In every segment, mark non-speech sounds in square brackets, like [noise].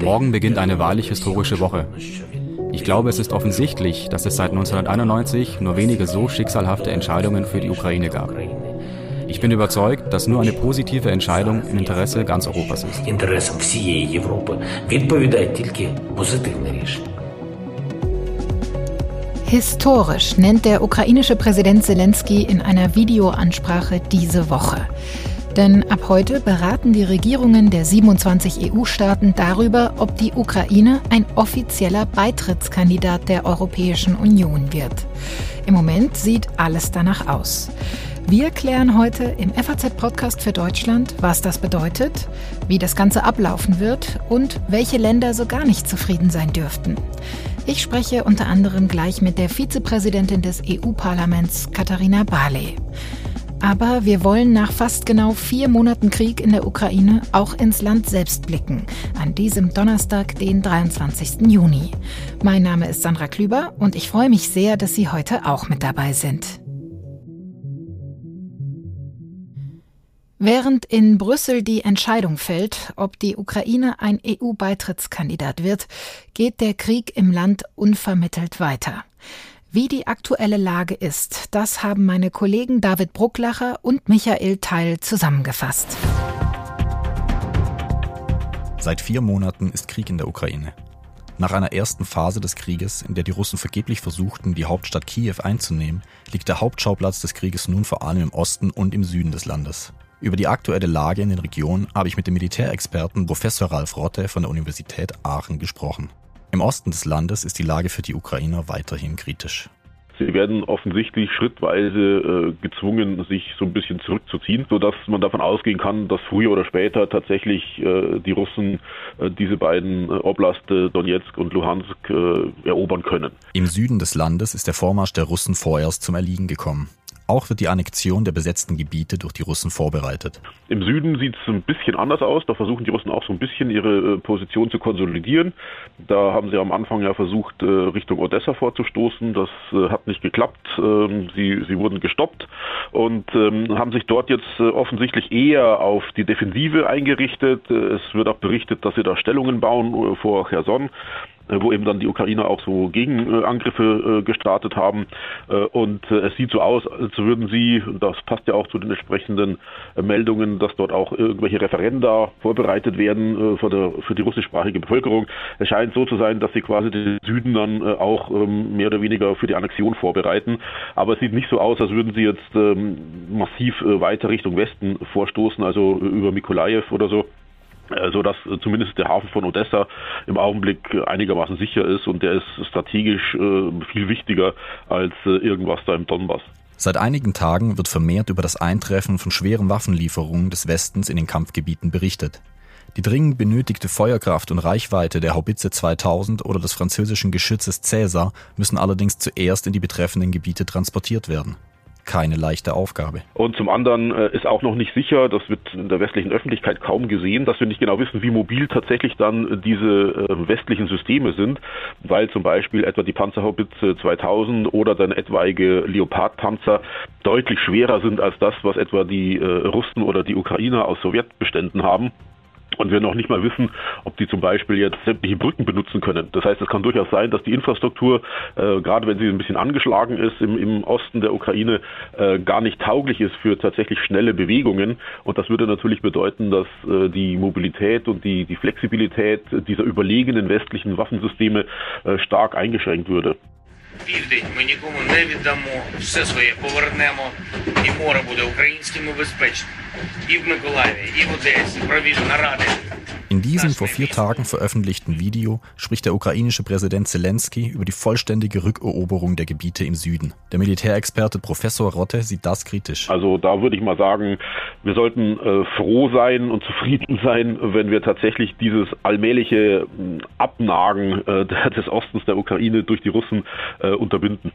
Morgen beginnt eine wahrlich historische Woche. Ich glaube, es ist offensichtlich, dass es seit 1991 nur wenige so schicksalhafte Entscheidungen für die Ukraine gab. Ich bin überzeugt, dass nur eine positive Entscheidung im Interesse ganz Europas ist. Historisch nennt der ukrainische Präsident Zelensky in einer Videoansprache diese Woche. Denn ab heute beraten die Regierungen der 27 EU-Staaten darüber, ob die Ukraine ein offizieller Beitrittskandidat der Europäischen Union wird. Im Moment sieht alles danach aus. Wir klären heute im FAZ-Podcast für Deutschland, was das bedeutet, wie das Ganze ablaufen wird und welche Länder so gar nicht zufrieden sein dürften. Ich spreche unter anderem gleich mit der Vizepräsidentin des EU-Parlaments, Katharina Barley. Aber wir wollen nach fast genau vier Monaten Krieg in der Ukraine auch ins Land selbst blicken. An diesem Donnerstag, den 23. Juni. Mein Name ist Sandra Klüber und ich freue mich sehr, dass Sie heute auch mit dabei sind. Während in Brüssel die Entscheidung fällt, ob die Ukraine ein EU-Beitrittskandidat wird, geht der Krieg im Land unvermittelt weiter. Wie die aktuelle Lage ist, das haben meine Kollegen David Brucklacher und Michael Teil zusammengefasst. Seit vier Monaten ist Krieg in der Ukraine. Nach einer ersten Phase des Krieges, in der die Russen vergeblich versuchten, die Hauptstadt Kiew einzunehmen, liegt der Hauptschauplatz des Krieges nun vor allem im Osten und im Süden des Landes. Über die aktuelle Lage in den Regionen habe ich mit dem Militärexperten Professor Ralf Rotte von der Universität Aachen gesprochen. Im Osten des Landes ist die Lage für die Ukrainer weiterhin kritisch. Sie werden offensichtlich schrittweise äh, gezwungen, sich so ein bisschen zurückzuziehen, sodass man davon ausgehen kann, dass früher oder später tatsächlich äh, die Russen äh, diese beiden äh, Oblaste Donetsk und Luhansk äh, erobern können. Im Süden des Landes ist der Vormarsch der Russen vorerst zum Erliegen gekommen. Auch wird die Annexion der besetzten Gebiete durch die Russen vorbereitet. Im Süden sieht es ein bisschen anders aus. Da versuchen die Russen auch so ein bisschen ihre äh, Position zu konsolidieren. Da haben sie am Anfang ja versucht, äh, Richtung Odessa vorzustoßen. Das äh, hat nicht geklappt. Ähm, sie, sie wurden gestoppt und ähm, haben sich dort jetzt offensichtlich eher auf die Defensive eingerichtet. Es wird auch berichtet, dass sie da Stellungen bauen vor Cherson. Äh, wo eben dann die Ukrainer auch so Gegenangriffe äh, gestartet haben. Äh, und es sieht so aus, als würden sie, das passt ja auch zu den entsprechenden Meldungen, dass dort auch irgendwelche Referenda vorbereitet werden für, der, für die russischsprachige Bevölkerung. Es scheint so zu sein, dass sie quasi den Süden dann auch ähm, mehr oder weniger für die Annexion vorbereiten. Aber es sieht nicht so aus, als würden sie jetzt ähm, massiv weiter Richtung Westen vorstoßen, also über Mikolajew oder so so dass zumindest der Hafen von Odessa im Augenblick einigermaßen sicher ist und der ist strategisch äh, viel wichtiger als äh, irgendwas da im Donbass. Seit einigen Tagen wird vermehrt über das Eintreffen von schweren Waffenlieferungen des Westens in den Kampfgebieten berichtet. Die dringend benötigte Feuerkraft und Reichweite der Haubitze 2000 oder des französischen Geschützes Cäsar müssen allerdings zuerst in die betreffenden Gebiete transportiert werden keine leichte Aufgabe. Und zum anderen äh, ist auch noch nicht sicher, das wird in der westlichen Öffentlichkeit kaum gesehen, dass wir nicht genau wissen, wie mobil tatsächlich dann diese äh, westlichen Systeme sind, weil zum Beispiel etwa die Panzerhaubitze 2000 oder dann etwaige Leopardpanzer deutlich schwerer sind als das, was etwa die äh, Russen oder die Ukrainer aus Sowjetbeständen haben und wir noch nicht mal wissen, ob die zum Beispiel jetzt sämtliche Brücken benutzen können. Das heißt, es kann durchaus sein, dass die Infrastruktur, äh, gerade wenn sie ein bisschen angeschlagen ist im, im Osten der Ukraine, äh, gar nicht tauglich ist für tatsächlich schnelle Bewegungen. Und das würde natürlich bedeuten, dass äh, die Mobilität und die, die Flexibilität dieser überlegenen westlichen Waffensysteme äh, stark eingeschränkt würde. Південь ми нікому не віддамо, все своє повернемо, і море буде українським і безпечним. І в Миколаєві, і в Одесі, провів наради. In diesem vor vier Tagen veröffentlichten Video spricht der ukrainische Präsident Zelensky über die vollständige Rückeroberung der Gebiete im Süden. Der Militärexperte Professor Rotte sieht das kritisch. Also da würde ich mal sagen, wir sollten äh, froh sein und zufrieden sein, wenn wir tatsächlich dieses allmähliche äh, Abnagen äh, des Ostens der Ukraine durch die Russen äh, unterbinden.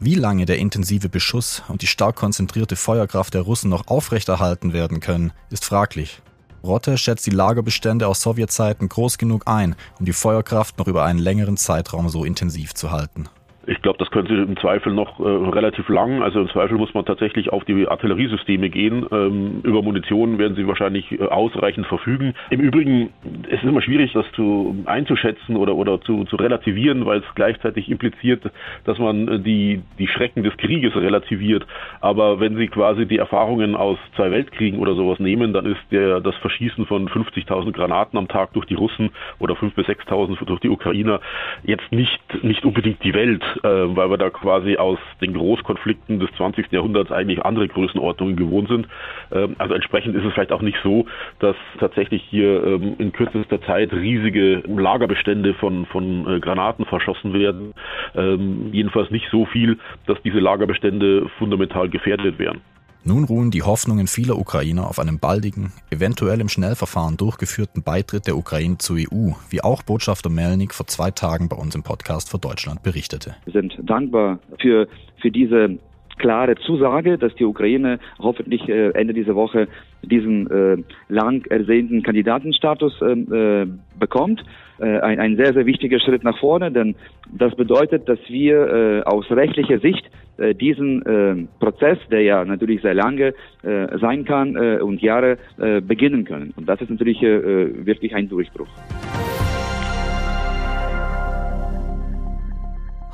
Wie lange der intensive Beschuss und die stark konzentrierte Feuerkraft der Russen noch aufrechterhalten werden können, ist fraglich. Rotte schätzt die Lagerbestände aus Sowjetzeiten groß genug ein, um die Feuerkraft noch über einen längeren Zeitraum so intensiv zu halten. Ich glaube, das könnte im Zweifel noch äh, relativ lang. Also im Zweifel muss man tatsächlich auf die Artilleriesysteme gehen. Ähm, über Munition werden sie wahrscheinlich äh, ausreichend verfügen. Im Übrigen, es ist immer schwierig, das zu einzuschätzen oder, oder zu, zu relativieren, weil es gleichzeitig impliziert, dass man äh, die, die Schrecken des Krieges relativiert. Aber wenn Sie quasi die Erfahrungen aus zwei Weltkriegen oder sowas nehmen, dann ist der, das Verschießen von 50.000 Granaten am Tag durch die Russen oder 5.000 bis 6.000 durch die Ukrainer jetzt nicht, nicht unbedingt die Welt äh, weil wir da quasi aus den Großkonflikten des 20. Jahrhunderts eigentlich andere Größenordnungen gewohnt sind. Ähm, also entsprechend ist es vielleicht auch nicht so, dass tatsächlich hier ähm, in kürzester Zeit riesige Lagerbestände von, von äh, Granaten verschossen werden. Ähm, jedenfalls nicht so viel, dass diese Lagerbestände fundamental gefährdet wären. Nun ruhen die Hoffnungen vieler Ukrainer auf einen baldigen, eventuell im Schnellverfahren durchgeführten Beitritt der Ukraine zur EU, wie auch Botschafter Melnik vor zwei Tagen bei uns im Podcast für Deutschland berichtete. Wir sind dankbar für, für diese klare Zusage, dass die Ukraine hoffentlich äh, Ende dieser Woche diesen äh, lang ersehnten Kandidatenstatus äh, bekommt. Ein, sehr, sehr wichtiger Schritt nach vorne, denn das bedeutet, dass wir aus rechtlicher Sicht diesen äh, Prozess, der ja natürlich sehr lange äh, sein kann äh, und Jahre äh, beginnen können. Und das ist natürlich äh, wirklich ein Durchbruch.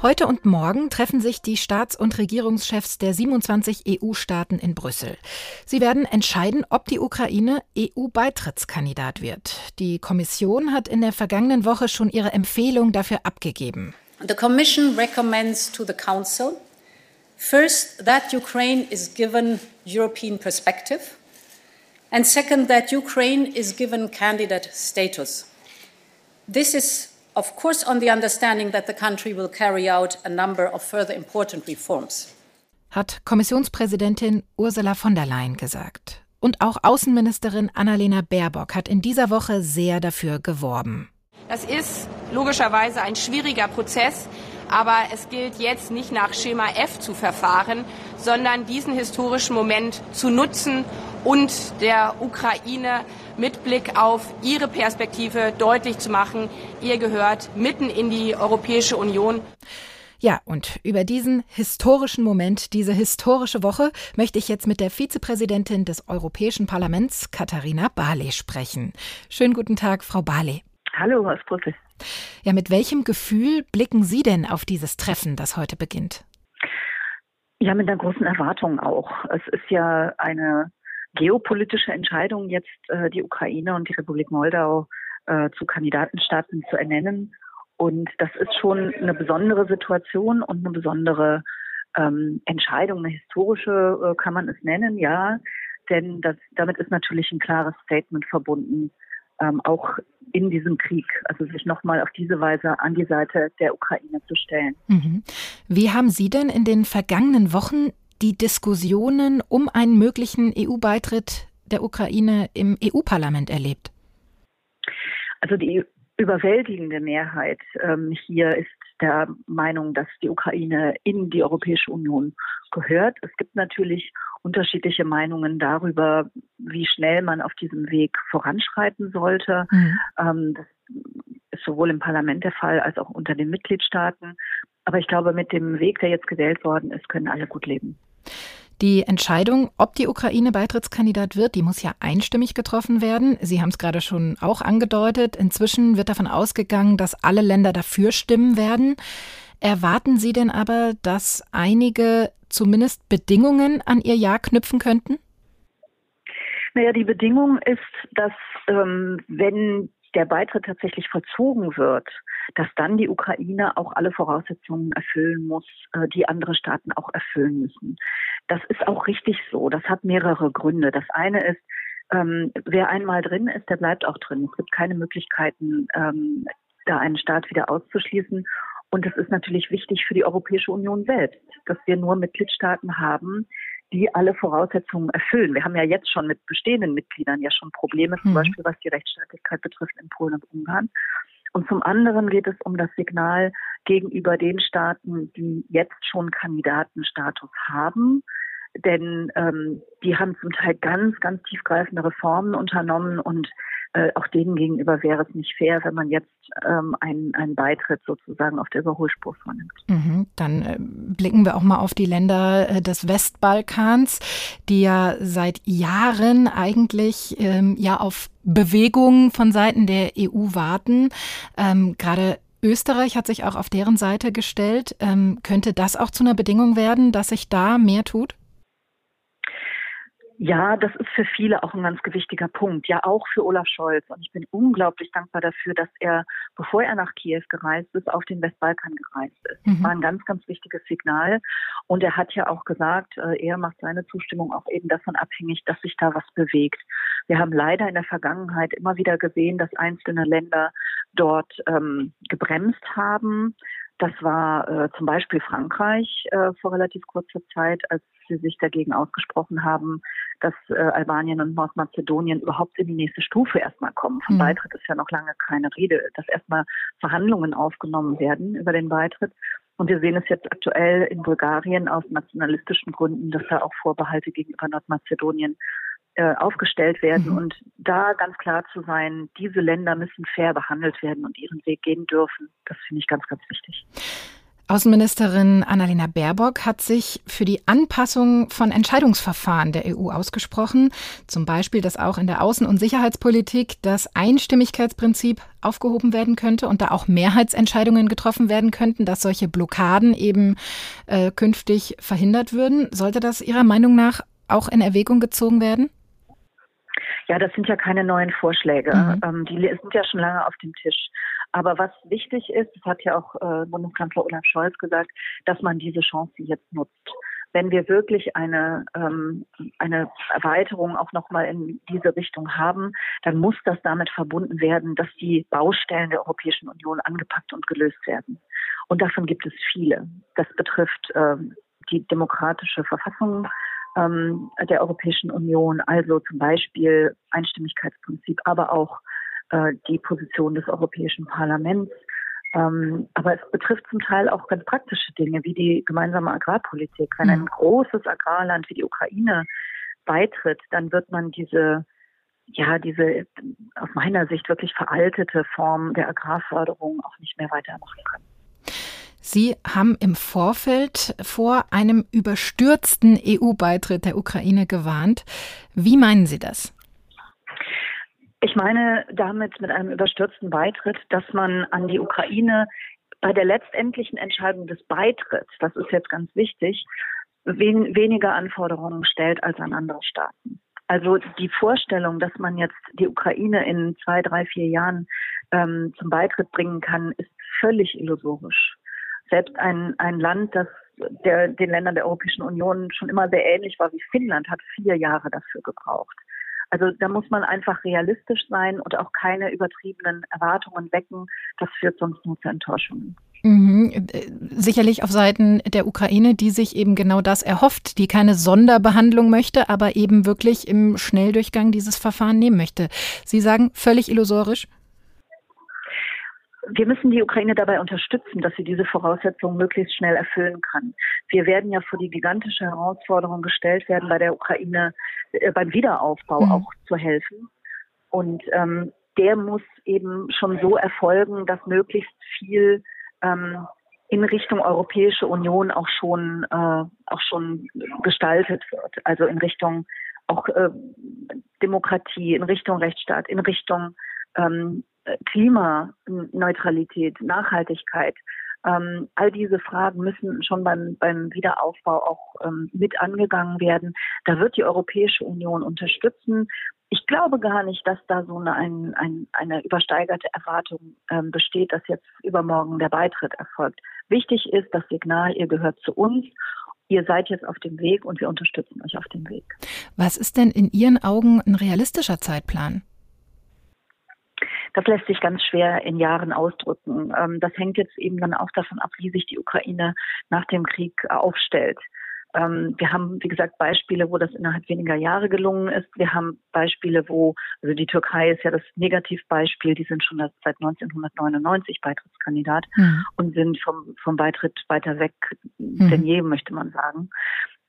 Heute und morgen treffen sich die Staats- und Regierungschefs der 27 EU-Staaten in Brüssel. Sie werden entscheiden, ob die Ukraine EU-Beitrittskandidat wird. Die Kommission hat in der vergangenen Woche schon ihre Empfehlung dafür abgegeben. The Commission recommends to the Council First, that Ukraine is given European perspective. And second, that Ukraine is given candidate status. This is, of course, on the understanding that the country will carry out a number of further important reforms. Hat Kommissionspräsidentin Ursula von der Leyen gesagt. Und auch Außenministerin Annalena Baerbock hat in dieser Woche sehr dafür geworben. Das ist logischerweise ein schwieriger Prozess, aber es gilt jetzt nicht nach Schema F zu verfahren, sondern diesen historischen Moment zu nutzen und der Ukraine mit Blick auf ihre Perspektive deutlich zu machen, ihr gehört mitten in die Europäische Union. Ja, und über diesen historischen Moment, diese historische Woche, möchte ich jetzt mit der Vizepräsidentin des Europäischen Parlaments, Katharina Barley, sprechen. Schönen guten Tag, Frau Barley. Hallo aus Brüssel. Ja, mit welchem Gefühl blicken Sie denn auf dieses Treffen, das heute beginnt? Ja, mit einer großen Erwartung auch. Es ist ja eine geopolitische Entscheidung, jetzt äh, die Ukraine und die Republik Moldau äh, zu Kandidatenstaaten zu ernennen. Und das ist schon eine besondere Situation und eine besondere ähm, Entscheidung, eine historische äh, kann man es nennen, ja. Denn das, damit ist natürlich ein klares Statement verbunden, ähm, auch in diesem Krieg, also sich nochmal auf diese Weise an die Seite der Ukraine zu stellen. Mhm. Wie haben Sie denn in den vergangenen Wochen die Diskussionen um einen möglichen EU-Beitritt der Ukraine im EU-Parlament erlebt? Also die überwältigende Mehrheit ähm, hier ist der Meinung, dass die Ukraine in die Europäische Union gehört. Es gibt natürlich unterschiedliche Meinungen darüber, wie schnell man auf diesem Weg voranschreiten sollte. Mhm. Ähm, das ist sowohl im Parlament der Fall als auch unter den Mitgliedstaaten. Aber ich glaube, mit dem Weg, der jetzt gewählt worden ist, können alle gut leben. Die Entscheidung, ob die Ukraine Beitrittskandidat wird, die muss ja einstimmig getroffen werden. Sie haben es gerade schon auch angedeutet. Inzwischen wird davon ausgegangen, dass alle Länder dafür stimmen werden. Erwarten Sie denn aber, dass einige zumindest Bedingungen an Ihr Ja knüpfen könnten? Naja, die Bedingung ist, dass ähm, wenn der Beitritt tatsächlich vollzogen wird, dass dann die Ukraine auch alle Voraussetzungen erfüllen muss, äh, die andere Staaten auch erfüllen müssen. Das ist auch richtig so. Das hat mehrere Gründe. Das eine ist, ähm, wer einmal drin ist, der bleibt auch drin. Es gibt keine Möglichkeiten, ähm, da einen Staat wieder auszuschließen. Und es ist natürlich wichtig für die Europäische Union selbst, dass wir nur Mitgliedstaaten haben, die alle Voraussetzungen erfüllen. Wir haben ja jetzt schon mit bestehenden Mitgliedern ja schon Probleme, zum mhm. Beispiel was die Rechtsstaatlichkeit betrifft in Polen und Ungarn. Und zum anderen geht es um das Signal gegenüber den Staaten, die jetzt schon Kandidatenstatus haben. Denn ähm, die haben zum Teil ganz, ganz tiefgreifende Reformen unternommen und äh, auch denen gegenüber wäre es nicht fair, wenn man jetzt ähm, einen, einen Beitritt sozusagen auf der Überholspur vornimmt. Mhm, dann äh, blicken wir auch mal auf die Länder äh, des Westbalkans, die ja seit Jahren eigentlich ähm, ja auf Bewegungen von Seiten der EU warten. Ähm, Gerade Österreich hat sich auch auf deren Seite gestellt. Ähm, könnte das auch zu einer Bedingung werden, dass sich da mehr tut? Ja, das ist für viele auch ein ganz gewichtiger Punkt. Ja, auch für Olaf Scholz. Und ich bin unglaublich dankbar dafür, dass er, bevor er nach Kiew gereist ist, auf den Westbalkan gereist ist. Das mhm. war ein ganz, ganz wichtiges Signal. Und er hat ja auch gesagt, äh, er macht seine Zustimmung auch eben davon abhängig, dass sich da was bewegt. Wir haben leider in der Vergangenheit immer wieder gesehen, dass einzelne Länder dort ähm, gebremst haben. Das war äh, zum Beispiel Frankreich äh, vor relativ kurzer Zeit, als sie sich dagegen ausgesprochen haben, dass äh, Albanien und Nordmazedonien überhaupt in die nächste Stufe erstmal kommen. Vom mhm. Beitritt ist ja noch lange keine Rede, dass erstmal Verhandlungen aufgenommen werden über den Beitritt. Und wir sehen es jetzt aktuell in Bulgarien aus nationalistischen Gründen, dass da auch Vorbehalte gegenüber Nordmazedonien äh, aufgestellt werden mhm. und da ganz klar zu sein, diese Länder müssen fair behandelt werden und ihren Weg gehen dürfen. Das finde ich ganz, ganz wichtig. Außenministerin Annalena Baerbock hat sich für die Anpassung von Entscheidungsverfahren der EU ausgesprochen. Zum Beispiel, dass auch in der Außen- und Sicherheitspolitik das Einstimmigkeitsprinzip aufgehoben werden könnte und da auch Mehrheitsentscheidungen getroffen werden könnten, dass solche Blockaden eben äh, künftig verhindert würden. Sollte das Ihrer Meinung nach auch in Erwägung gezogen werden? Ja, das sind ja keine neuen Vorschläge. Mhm. Ähm, die sind ja schon lange auf dem Tisch. Aber was wichtig ist, das hat ja auch äh, Bundeskanzler Olaf Scholz gesagt, dass man diese Chance jetzt nutzt. Wenn wir wirklich eine, ähm, eine Erweiterung auch nochmal in diese Richtung haben, dann muss das damit verbunden werden, dass die Baustellen der Europäischen Union angepackt und gelöst werden. Und davon gibt es viele. Das betrifft ähm, die demokratische Verfassung ähm, der Europäischen Union, also zum Beispiel Einstimmigkeitsprinzip, aber auch äh, die Position des Europäischen Parlaments. Ähm, aber es betrifft zum Teil auch ganz praktische Dinge wie die gemeinsame Agrarpolitik. Wenn ein mhm. großes Agrarland wie die Ukraine beitritt, dann wird man diese ja, diese aus meiner Sicht wirklich veraltete Form der Agrarförderung auch nicht mehr weitermachen können. Sie haben im Vorfeld vor einem überstürzten EU-Beitritt der Ukraine gewarnt. Wie meinen Sie das? Ich meine damit mit einem überstürzten Beitritt, dass man an die Ukraine bei der letztendlichen Entscheidung des Beitritts, das ist jetzt ganz wichtig, wen, weniger Anforderungen stellt als an andere Staaten. Also die Vorstellung, dass man jetzt die Ukraine in zwei, drei, vier Jahren ähm, zum Beitritt bringen kann, ist völlig illusorisch selbst ein, ein Land, das der, den Ländern der Europäischen Union schon immer sehr ähnlich war wie Finnland, hat vier Jahre dafür gebraucht. Also da muss man einfach realistisch sein und auch keine übertriebenen Erwartungen wecken. Das führt sonst nur zu Enttäuschungen. Mhm. Sicherlich auf Seiten der Ukraine, die sich eben genau das erhofft, die keine Sonderbehandlung möchte, aber eben wirklich im Schnelldurchgang dieses Verfahren nehmen möchte. Sie sagen völlig illusorisch? Wir müssen die Ukraine dabei unterstützen, dass sie diese Voraussetzungen möglichst schnell erfüllen kann. Wir werden ja vor die gigantische Herausforderung gestellt werden, bei der Ukraine äh, beim Wiederaufbau mhm. auch zu helfen. Und ähm, der muss eben schon so erfolgen, dass möglichst viel ähm, in Richtung Europäische Union auch schon äh, auch schon gestaltet wird. Also in Richtung auch äh, Demokratie, in Richtung Rechtsstaat, in Richtung ähm, Klimaneutralität, Nachhaltigkeit, ähm, all diese Fragen müssen schon beim, beim Wiederaufbau auch ähm, mit angegangen werden. Da wird die Europäische Union unterstützen. Ich glaube gar nicht, dass da so eine, ein, ein, eine übersteigerte Erwartung ähm, besteht, dass jetzt übermorgen der Beitritt erfolgt. Wichtig ist das Signal, ihr gehört zu uns ihr seid jetzt auf dem Weg und wir unterstützen euch auf dem Weg. Was ist denn in Ihren Augen ein realistischer Zeitplan? Das lässt sich ganz schwer in Jahren ausdrücken. Ähm, das hängt jetzt eben dann auch davon ab, wie sich die Ukraine nach dem Krieg aufstellt. Ähm, wir haben, wie gesagt, Beispiele, wo das innerhalb weniger Jahre gelungen ist. Wir haben Beispiele, wo, also die Türkei ist ja das Negativbeispiel, die sind schon seit 1999 Beitrittskandidat mhm. und sind vom, vom Beitritt weiter weg mhm. denn je, möchte man sagen.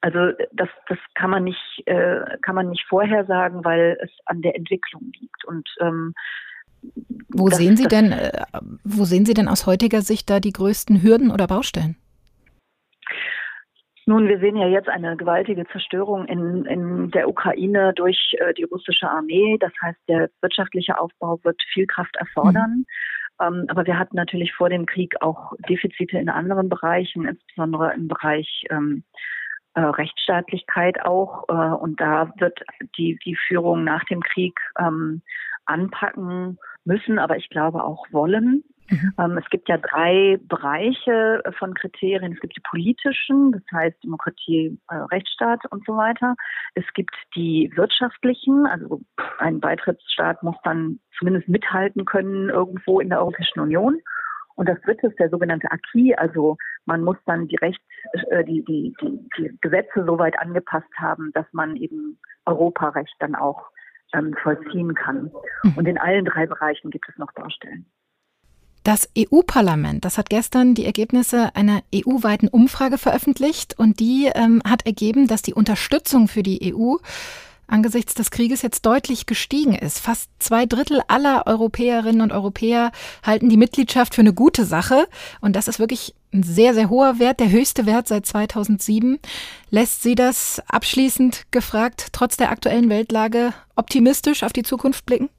Also das, das kann man nicht, äh, kann man nicht vorhersagen, weil es an der Entwicklung liegt. Und ähm, wo sehen Sie denn, äh, wo sehen Sie denn aus heutiger Sicht da die größten Hürden oder Baustellen? Nun, wir sehen ja jetzt eine gewaltige Zerstörung in, in der Ukraine durch äh, die russische Armee. Das heißt, der wirtschaftliche Aufbau wird viel Kraft erfordern. Mhm. Ähm, aber wir hatten natürlich vor dem Krieg auch Defizite in anderen Bereichen, insbesondere im Bereich ähm, äh, Rechtsstaatlichkeit auch. Äh, und da wird die, die Führung nach dem Krieg ähm, anpacken müssen, aber ich glaube auch wollen. Mhm. Ähm, es gibt ja drei Bereiche von Kriterien. Es gibt die politischen, das heißt Demokratie, äh, Rechtsstaat und so weiter. Es gibt die wirtschaftlichen, also ein Beitrittsstaat muss dann zumindest mithalten können irgendwo in der Europäischen Union. Und das dritte ist der sogenannte Acquis, also man muss dann die Rechts, äh, die, die, die, die Gesetze so weit angepasst haben, dass man eben Europarecht dann auch ähm, vollziehen kann. Mhm. Und in allen drei Bereichen gibt es noch Baustellen. Das EU-Parlament, das hat gestern die Ergebnisse einer EU-weiten Umfrage veröffentlicht und die ähm, hat ergeben, dass die Unterstützung für die EU angesichts des Krieges jetzt deutlich gestiegen ist. Fast zwei Drittel aller Europäerinnen und Europäer halten die Mitgliedschaft für eine gute Sache. Und das ist wirklich ein sehr, sehr hoher Wert, der höchste Wert seit 2007. Lässt Sie das abschließend gefragt, trotz der aktuellen Weltlage, optimistisch auf die Zukunft blicken?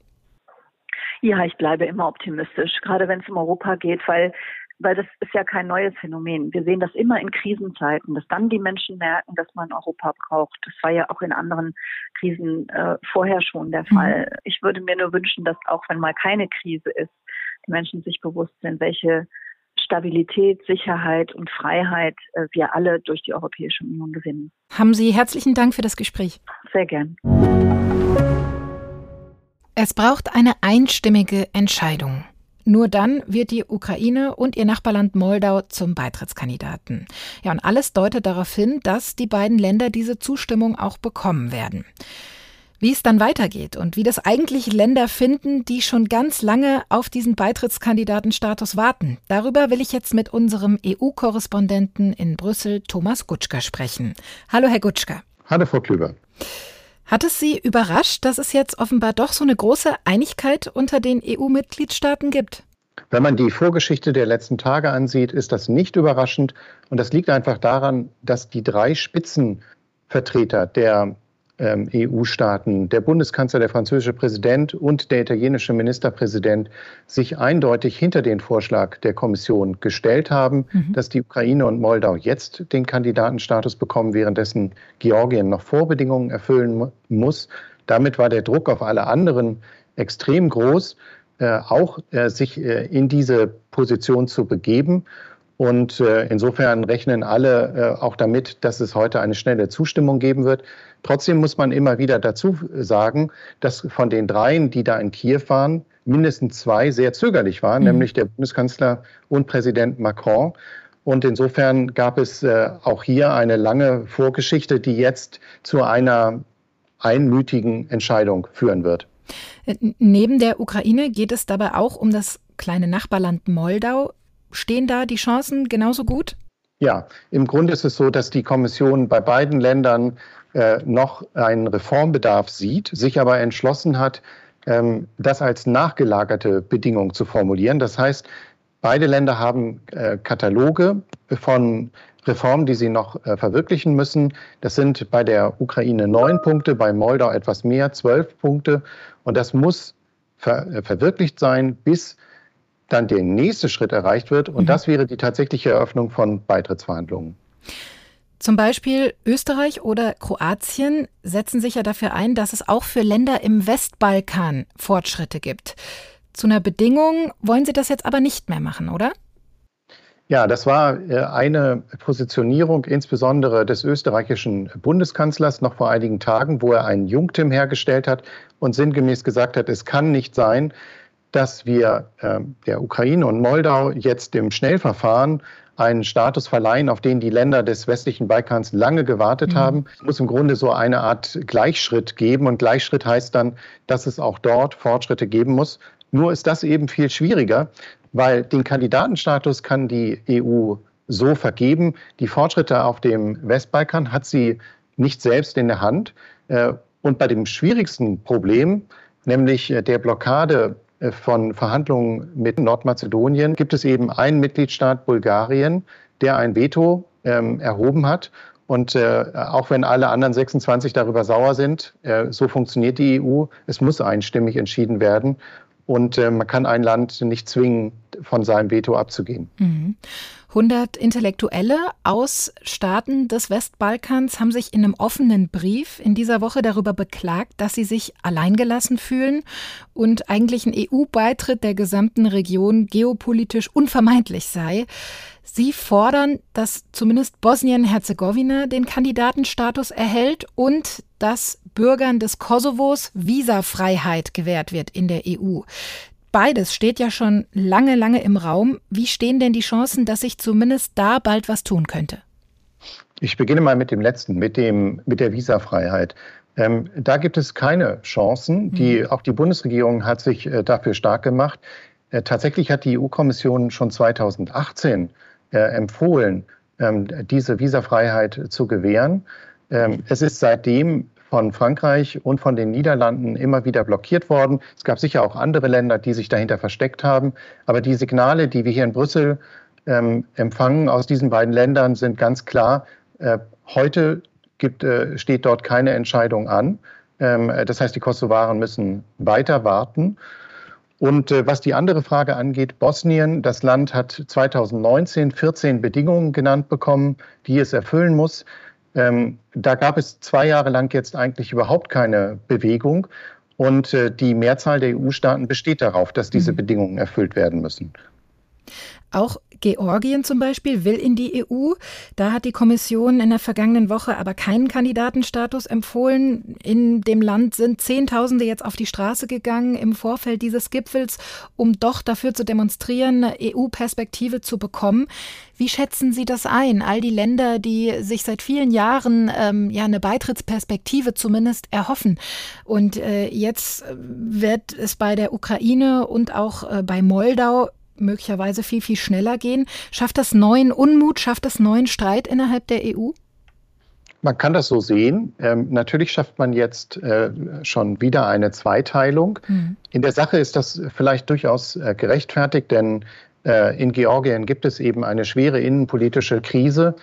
Ja, ich bleibe immer optimistisch, gerade wenn es um Europa geht, weil weil das ist ja kein neues Phänomen. Wir sehen das immer in Krisenzeiten, dass dann die Menschen merken, dass man Europa braucht. Das war ja auch in anderen Krisen äh, vorher schon der Fall. Mhm. Ich würde mir nur wünschen, dass auch wenn mal keine Krise ist, die Menschen sich bewusst sind, welche Stabilität, Sicherheit und Freiheit äh, wir alle durch die Europäische Union gewinnen. Haben Sie herzlichen Dank für das Gespräch. Sehr gern. Es braucht eine einstimmige Entscheidung. Nur dann wird die Ukraine und ihr Nachbarland Moldau zum Beitrittskandidaten. Ja, und alles deutet darauf hin, dass die beiden Länder diese Zustimmung auch bekommen werden. Wie es dann weitergeht und wie das eigentlich Länder finden, die schon ganz lange auf diesen Beitrittskandidatenstatus warten, darüber will ich jetzt mit unserem EU-Korrespondenten in Brüssel, Thomas Gutschka, sprechen. Hallo, Herr Gutschka. Hallo, Frau Klüber. Hat es Sie überrascht, dass es jetzt offenbar doch so eine große Einigkeit unter den EU-Mitgliedstaaten gibt? Wenn man die Vorgeschichte der letzten Tage ansieht, ist das nicht überraschend. Und das liegt einfach daran, dass die drei Spitzenvertreter der EU-Staaten, der Bundeskanzler, der französische Präsident und der italienische Ministerpräsident sich eindeutig hinter den Vorschlag der Kommission gestellt haben, mhm. dass die Ukraine und Moldau jetzt den Kandidatenstatus bekommen, währenddessen Georgien noch Vorbedingungen erfüllen muss. Damit war der Druck auf alle anderen extrem groß, äh, auch äh, sich äh, in diese Position zu begeben. Und äh, insofern rechnen alle äh, auch damit, dass es heute eine schnelle Zustimmung geben wird. Trotzdem muss man immer wieder dazu sagen, dass von den dreien, die da in Kiew waren, mindestens zwei sehr zögerlich waren, mhm. nämlich der Bundeskanzler und Präsident Macron. Und insofern gab es äh, auch hier eine lange Vorgeschichte, die jetzt zu einer einmütigen Entscheidung führen wird. Neben der Ukraine geht es dabei auch um das kleine Nachbarland Moldau. Stehen da die Chancen genauso gut? Ja, im Grunde ist es so, dass die Kommission bei beiden Ländern äh, noch einen Reformbedarf sieht, sich aber entschlossen hat, ähm, das als nachgelagerte Bedingung zu formulieren. Das heißt, beide Länder haben äh, Kataloge von Reformen, die sie noch äh, verwirklichen müssen. Das sind bei der Ukraine neun Punkte, bei Moldau etwas mehr, zwölf Punkte. Und das muss ver äh, verwirklicht sein, bis dann der nächste Schritt erreicht wird. Und mhm. das wäre die tatsächliche Eröffnung von Beitrittsverhandlungen. Zum Beispiel Österreich oder Kroatien setzen sich ja dafür ein, dass es auch für Länder im Westbalkan Fortschritte gibt. Zu einer Bedingung wollen Sie das jetzt aber nicht mehr machen, oder? Ja, das war äh, eine Positionierung insbesondere des österreichischen Bundeskanzlers noch vor einigen Tagen, wo er einen Jungtim hergestellt hat und sinngemäß gesagt hat, es kann nicht sein, dass wir äh, der Ukraine und Moldau jetzt im Schnellverfahren einen Status verleihen, auf den die Länder des westlichen Balkans lange gewartet mhm. haben. Es muss im Grunde so eine Art Gleichschritt geben. Und Gleichschritt heißt dann, dass es auch dort Fortschritte geben muss. Nur ist das eben viel schwieriger, weil den Kandidatenstatus kann die EU so vergeben. Die Fortschritte auf dem Westbalkan hat sie nicht selbst in der Hand. Äh, und bei dem schwierigsten Problem, nämlich äh, der Blockade von Verhandlungen mit Nordmazedonien, gibt es eben einen Mitgliedstaat, Bulgarien, der ein Veto ähm, erhoben hat. Und äh, auch wenn alle anderen 26 darüber sauer sind, äh, so funktioniert die EU. Es muss einstimmig entschieden werden. Und äh, man kann ein Land nicht zwingen, von seinem Veto abzugehen. Mhm. 100 Intellektuelle aus Staaten des Westbalkans haben sich in einem offenen Brief in dieser Woche darüber beklagt, dass sie sich alleingelassen fühlen und eigentlich ein EU-Beitritt der gesamten Region geopolitisch unvermeidlich sei. Sie fordern, dass zumindest Bosnien-Herzegowina den Kandidatenstatus erhält und dass Bürgern des Kosovos Visafreiheit gewährt wird in der EU. Beides steht ja schon lange, lange im Raum. Wie stehen denn die Chancen, dass sich zumindest da bald was tun könnte? Ich beginne mal mit dem letzten, mit, dem, mit der Visafreiheit. Ähm, da gibt es keine Chancen. Die, mhm. Auch die Bundesregierung hat sich äh, dafür stark gemacht. Äh, tatsächlich hat die EU-Kommission schon 2018 äh, empfohlen, ähm, diese Visafreiheit zu gewähren. Ähm, es ist seitdem von Frankreich und von den Niederlanden immer wieder blockiert worden. Es gab sicher auch andere Länder, die sich dahinter versteckt haben. Aber die Signale, die wir hier in Brüssel ähm, empfangen aus diesen beiden Ländern, sind ganz klar. Äh, heute gibt, äh, steht dort keine Entscheidung an. Ähm, das heißt, die Kosovaren müssen weiter warten. Und äh, was die andere Frage angeht, Bosnien, das Land hat 2019 14 Bedingungen genannt bekommen, die es erfüllen muss. Ähm, da gab es zwei Jahre lang jetzt eigentlich überhaupt keine Bewegung. Und äh, die Mehrzahl der EU-Staaten besteht darauf, dass diese mhm. Bedingungen erfüllt werden müssen. Auch Georgien zum Beispiel will in die EU. Da hat die Kommission in der vergangenen Woche aber keinen Kandidatenstatus empfohlen. In dem Land sind Zehntausende jetzt auf die Straße gegangen im Vorfeld dieses Gipfels, um doch dafür zu demonstrieren, eine EU-Perspektive zu bekommen. Wie schätzen Sie das ein? All die Länder, die sich seit vielen Jahren ähm, ja eine Beitrittsperspektive zumindest erhoffen. Und äh, jetzt wird es bei der Ukraine und auch äh, bei Moldau möglicherweise viel, viel schneller gehen. Schafft das neuen Unmut, schafft das neuen Streit innerhalb der EU? Man kann das so sehen. Ähm, natürlich schafft man jetzt äh, schon wieder eine Zweiteilung. Mhm. In der Sache ist das vielleicht durchaus äh, gerechtfertigt, denn äh, in Georgien gibt es eben eine schwere innenpolitische Krise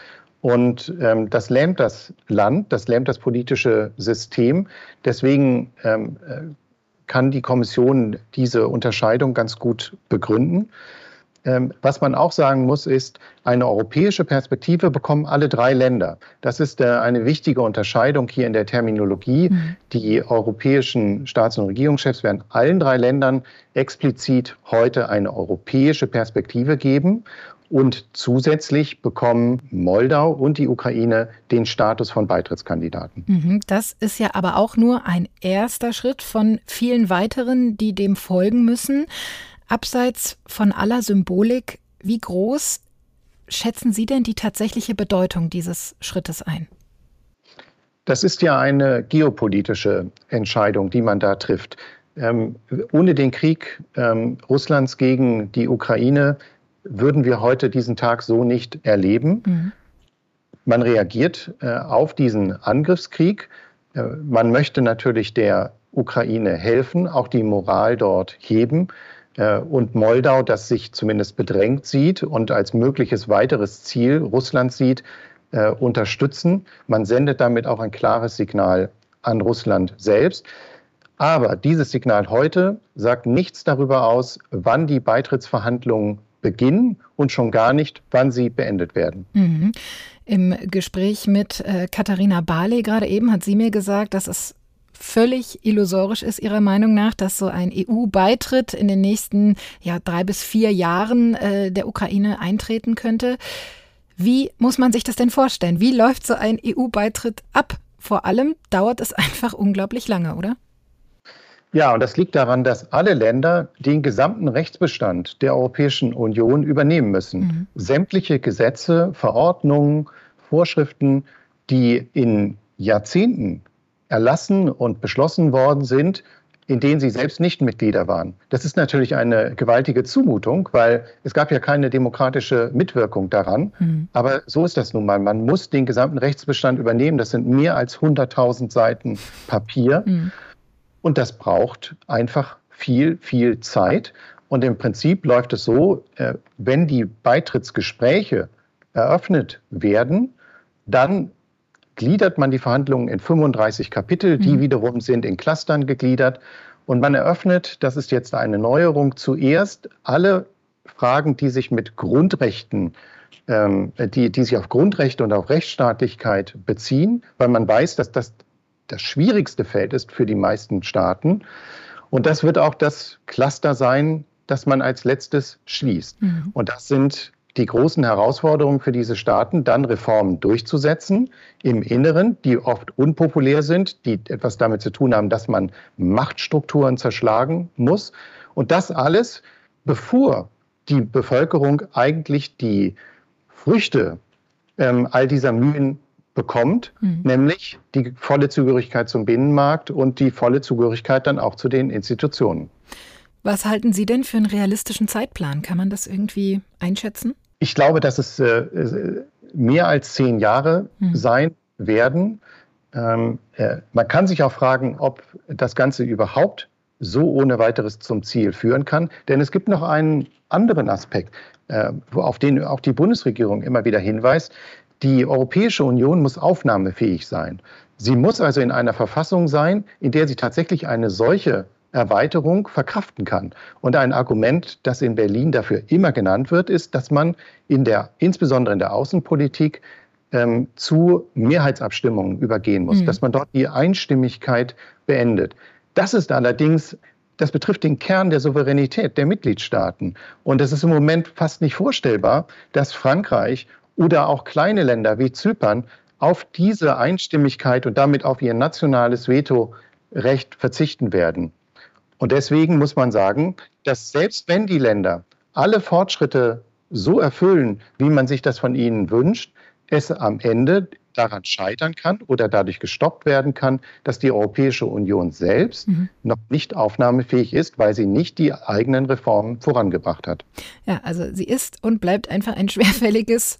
und ähm, das lähmt das Land, das lähmt das politische System. Deswegen ähm, äh, kann die Kommission diese Unterscheidung ganz gut begründen. Ähm, was man auch sagen muss, ist, eine europäische Perspektive bekommen alle drei Länder. Das ist äh, eine wichtige Unterscheidung hier in der Terminologie. Mhm. Die europäischen Staats- und Regierungschefs werden allen drei Ländern explizit heute eine europäische Perspektive geben. Und zusätzlich bekommen Moldau und die Ukraine den Status von Beitrittskandidaten. Mhm, das ist ja aber auch nur ein erster Schritt von vielen weiteren, die dem folgen müssen. Abseits von aller Symbolik, wie groß schätzen Sie denn die tatsächliche Bedeutung dieses Schrittes ein? Das ist ja eine geopolitische Entscheidung, die man da trifft. Ähm, ohne den Krieg ähm, Russlands gegen die Ukraine würden wir heute diesen Tag so nicht erleben. Mhm. Man reagiert äh, auf diesen Angriffskrieg. Äh, man möchte natürlich der Ukraine helfen, auch die Moral dort heben. Äh, und Moldau, das sich zumindest bedrängt sieht und als mögliches weiteres Ziel Russland sieht, äh, unterstützen. Man sendet damit auch ein klares Signal an Russland selbst. Aber dieses Signal heute sagt nichts darüber aus, wann die Beitrittsverhandlungen beginnen und schon gar nicht, wann sie beendet werden. Mhm. Im Gespräch mit äh, Katharina Barley gerade eben hat sie mir gesagt, dass es völlig illusorisch ist, ihrer Meinung nach, dass so ein EU-Beitritt in den nächsten ja, drei bis vier Jahren äh, der Ukraine eintreten könnte. Wie muss man sich das denn vorstellen? Wie läuft so ein EU-Beitritt ab? Vor allem dauert es [laughs] einfach unglaublich lange, oder? Ja, und das liegt daran, dass alle Länder den gesamten Rechtsbestand der Europäischen Union übernehmen müssen. Mhm. Sämtliche Gesetze, Verordnungen, Vorschriften, die in Jahrzehnten erlassen und beschlossen worden sind, in denen sie selbst nicht Mitglieder waren. Das ist natürlich eine gewaltige Zumutung, weil es gab ja keine demokratische Mitwirkung daran. Mhm. Aber so ist das nun mal. Man muss den gesamten Rechtsbestand übernehmen. Das sind mehr als 100.000 Seiten Papier. Mhm. Und das braucht einfach viel, viel Zeit. Und im Prinzip läuft es so, äh, wenn die Beitrittsgespräche eröffnet werden, dann gliedert man die Verhandlungen in 35 Kapitel, die mhm. wiederum sind in Clustern gegliedert. Und man eröffnet, das ist jetzt eine Neuerung, zuerst alle Fragen, die sich mit Grundrechten, ähm, die, die sich auf Grundrechte und auf Rechtsstaatlichkeit beziehen, weil man weiß, dass das das schwierigste Feld ist für die meisten Staaten. Und das wird auch das Cluster sein, das man als letztes schließt. Mhm. Und das sind die großen Herausforderungen für diese Staaten, dann Reformen durchzusetzen im Inneren, die oft unpopulär sind, die etwas damit zu tun haben, dass man Machtstrukturen zerschlagen muss. Und das alles, bevor die Bevölkerung eigentlich die Früchte ähm, all dieser Mühen bekommt, mhm. nämlich die volle Zugehörigkeit zum Binnenmarkt und die volle Zugehörigkeit dann auch zu den Institutionen. Was halten Sie denn für einen realistischen Zeitplan? Kann man das irgendwie einschätzen? Ich glaube, dass es äh, mehr als zehn Jahre mhm. sein werden. Ähm, äh, man kann sich auch fragen, ob das Ganze überhaupt so ohne weiteres zum Ziel führen kann. Denn es gibt noch einen anderen Aspekt, äh, auf den auch die Bundesregierung immer wieder hinweist. Die Europäische Union muss aufnahmefähig sein. Sie muss also in einer Verfassung sein, in der sie tatsächlich eine solche Erweiterung verkraften kann. Und ein Argument, das in Berlin dafür immer genannt wird, ist, dass man in der, insbesondere in der Außenpolitik, ähm, zu Mehrheitsabstimmungen übergehen muss, mhm. dass man dort die Einstimmigkeit beendet. Das ist allerdings, das betrifft den Kern der Souveränität der Mitgliedstaaten. Und es ist im Moment fast nicht vorstellbar, dass Frankreich oder auch kleine Länder wie Zypern auf diese Einstimmigkeit und damit auf ihr nationales Vetorecht verzichten werden. Und deswegen muss man sagen, dass selbst wenn die Länder alle Fortschritte so erfüllen, wie man sich das von ihnen wünscht, es am Ende daran scheitern kann oder dadurch gestoppt werden kann, dass die Europäische Union selbst mhm. noch nicht aufnahmefähig ist, weil sie nicht die eigenen Reformen vorangebracht hat. Ja, also sie ist und bleibt einfach ein [laughs] schwerfälliges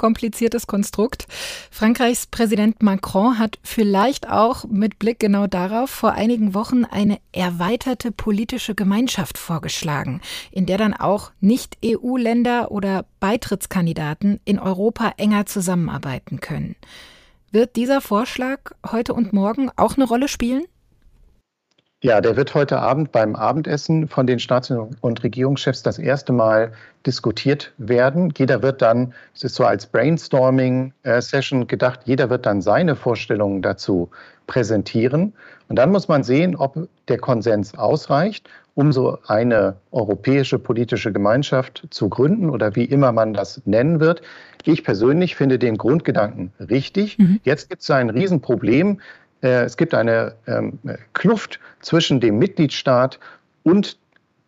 kompliziertes Konstrukt. Frankreichs Präsident Macron hat vielleicht auch mit Blick genau darauf vor einigen Wochen eine erweiterte politische Gemeinschaft vorgeschlagen, in der dann auch Nicht-EU-Länder oder Beitrittskandidaten in Europa enger zusammenarbeiten können. Wird dieser Vorschlag heute und morgen auch eine Rolle spielen? Ja, der wird heute Abend beim Abendessen von den Staats- und Regierungschefs das erste Mal diskutiert werden. Jeder wird dann, es ist so als Brainstorming-Session gedacht, jeder wird dann seine Vorstellungen dazu präsentieren. Und dann muss man sehen, ob der Konsens ausreicht, um so eine europäische politische Gemeinschaft zu gründen oder wie immer man das nennen wird. Ich persönlich finde den Grundgedanken richtig. Mhm. Jetzt gibt es ein Riesenproblem. Äh, es gibt eine ähm, Kluft zwischen dem Mitgliedstaat und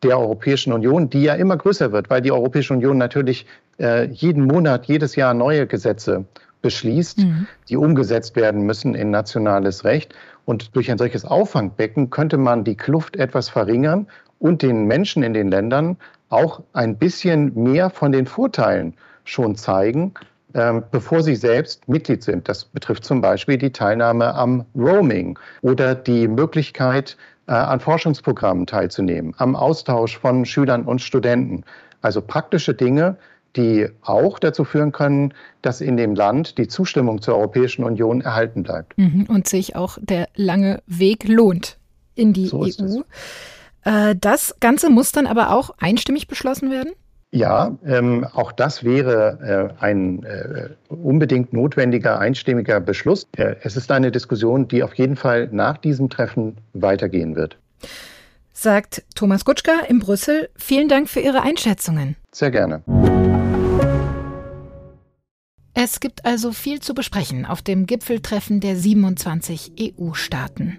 der Europäischen Union, die ja immer größer wird, weil die Europäische Union natürlich äh, jeden Monat, jedes Jahr neue Gesetze beschließt, mhm. die umgesetzt werden müssen in nationales Recht. Und durch ein solches Auffangbecken könnte man die Kluft etwas verringern und den Menschen in den Ländern auch ein bisschen mehr von den Vorteilen schon zeigen, bevor sie selbst Mitglied sind. Das betrifft zum Beispiel die Teilnahme am Roaming oder die Möglichkeit, äh, an Forschungsprogrammen teilzunehmen, am Austausch von Schülern und Studenten. Also praktische Dinge, die auch dazu führen können, dass in dem Land die Zustimmung zur Europäischen Union erhalten bleibt. Mhm, und sich auch der lange Weg lohnt in die so EU. Äh, das Ganze muss dann aber auch einstimmig beschlossen werden? Ja, ähm, auch das wäre äh, ein äh, unbedingt notwendiger, einstimmiger Beschluss. Äh, es ist eine Diskussion, die auf jeden Fall nach diesem Treffen weitergehen wird. Sagt Thomas Gutschka in Brüssel. Vielen Dank für Ihre Einschätzungen. Sehr gerne. Es gibt also viel zu besprechen auf dem Gipfeltreffen der 27 EU-Staaten.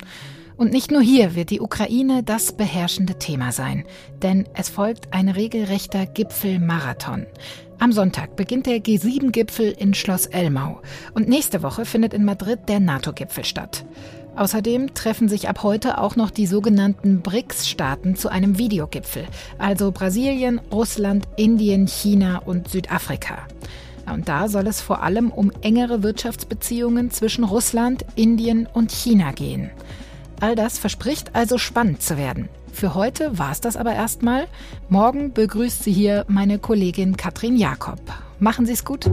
Und nicht nur hier wird die Ukraine das beherrschende Thema sein, denn es folgt ein regelrechter Gipfelmarathon. Am Sonntag beginnt der G7-Gipfel in Schloss Elmau und nächste Woche findet in Madrid der NATO-Gipfel statt. Außerdem treffen sich ab heute auch noch die sogenannten BRICS-Staaten zu einem Videogipfel, also Brasilien, Russland, Indien, China und Südafrika. Und da soll es vor allem um engere Wirtschaftsbeziehungen zwischen Russland, Indien und China gehen. All das verspricht also spannend zu werden. Für heute war es das aber erstmal. Morgen begrüßt Sie hier meine Kollegin Katrin Jakob. Machen Sie es gut.